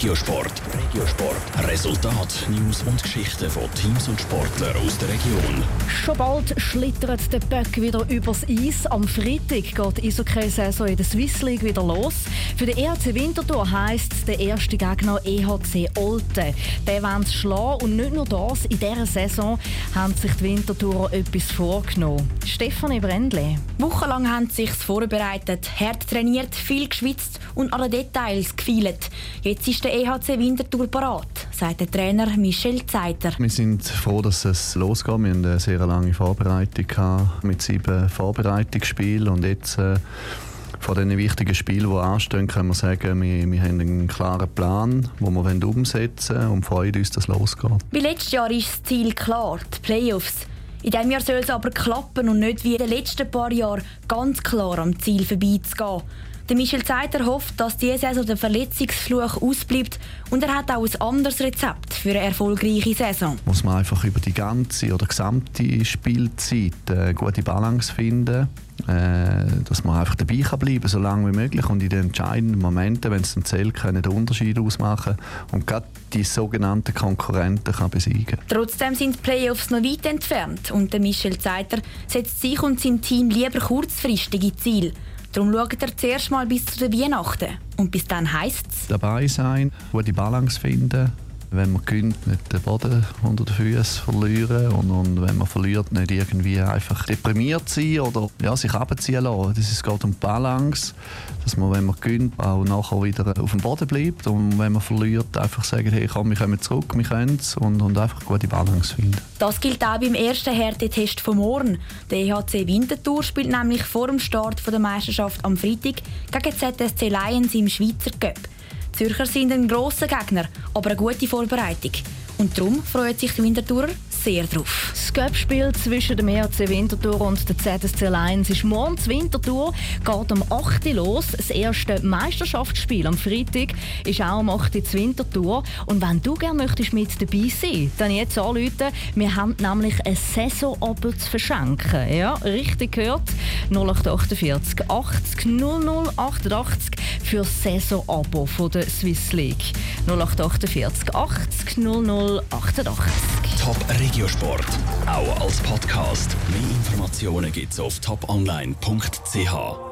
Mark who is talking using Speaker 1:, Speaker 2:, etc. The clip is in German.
Speaker 1: Regiosport. Regiosport. Resultat, News und Geschichten von Teams und Sportlern aus der Region.
Speaker 2: Schon bald schlittert der Böck wieder übers Eis. Am Freitag geht die Eishockey-Saison in der Swiss League wieder los. Für den EHC Winterthur heisst der erste Gegner EHC Olten. Der wollen sie schlagen und nicht nur das, in dieser Saison haben sich die Winterthurer etwas vorgenommen. Stefanie Brändle.
Speaker 3: Wochenlang haben sie sich vorbereitet, hart trainiert, viel geschwitzt und alle Details gefeilt. Jetzt ist der EHC Winterthur parat, sagt der Trainer Michel Zeiter.
Speaker 4: Wir sind froh, dass es losgeht. Wir hatten eine sehr lange Vorbereitung mit sieben Vorbereitungsspielen und jetzt äh, von diesen wichtigen Spielen, die anstehen, können wir sagen, wir, wir haben einen klaren Plan, den wir umsetzen wollen und freuen uns, dass es losgeht.
Speaker 3: Wie letztes Jahr ist das Ziel klar, die Playoffs. In diesem Jahr soll es aber klappen und nicht wie in den letzten paar Jahren ganz klar am Ziel vorbeizugehen. Der Michel Zeiter hofft, dass diese Saison der Verletzungsfluch ausbleibt und er hat auch ein anderes Rezept für eine erfolgreiche Saison.
Speaker 4: Muss man einfach über die ganze oder gesamte Spielzeit eine gute Balance finden, äh, dass man einfach dabei kann bleiben so lange wie möglich und in den entscheidenden Momenten, wenn es dann zählt, können den Unterschied ausmachen und gerade die sogenannten Konkurrenten kann besiegen.
Speaker 3: Trotzdem sind die Playoffs noch weit entfernt und der Michel Zeiter setzt sich und sein Team lieber kurzfristige Ziele. Darum schaut er zuerst mal bis zu den Weihnachten. Und bis dann heisst es...
Speaker 4: Dabei sein, gute Balance finden, wenn man gönnt, nicht den Boden unter den Füßen verlieren und, und, wenn man verliert, nicht irgendwie einfach deprimiert sein oder ja, sich abziehen lassen. Das ist, geht um Balance, dass man, wenn man gönnt, auch nachher wieder auf dem Boden bleibt und wenn man verliert, einfach sagen, hey, komm, wir kommen zurück, wir können es und, und einfach gute Balance finden.
Speaker 3: Das gilt auch beim ersten Härtetest von morgen. Der EHC Winterthur spielt nämlich vor dem Start der Meisterschaft am Freitag gegen ZSC Lions im Schweizer Cup. Zürcher sind ein grosser Gegner, aber eine gute Vorbereitung. Und darum freut sich die Winterthurer sehr drauf.
Speaker 2: Das Cup-Spiel zwischen dem ERC Winterthur und der ZSC Lions ist morgen. Winterthur geht am 8. los. Das erste Meisterschaftsspiel am Freitag ist auch am 8. Uhr Winterthur. Und wenn du gerne möchtest mit dabei sein, dann jetzt anrufen. Wir haben nämlich ein Saisonabo zu verschenken. Ja, richtig gehört. 0848 80 00 88 für das Saisonabo der Swiss League. 0848 80 00 88.
Speaker 1: Top Regiosport, auch als Podcast. Mehr Informationen gibt's auf toponline.ch.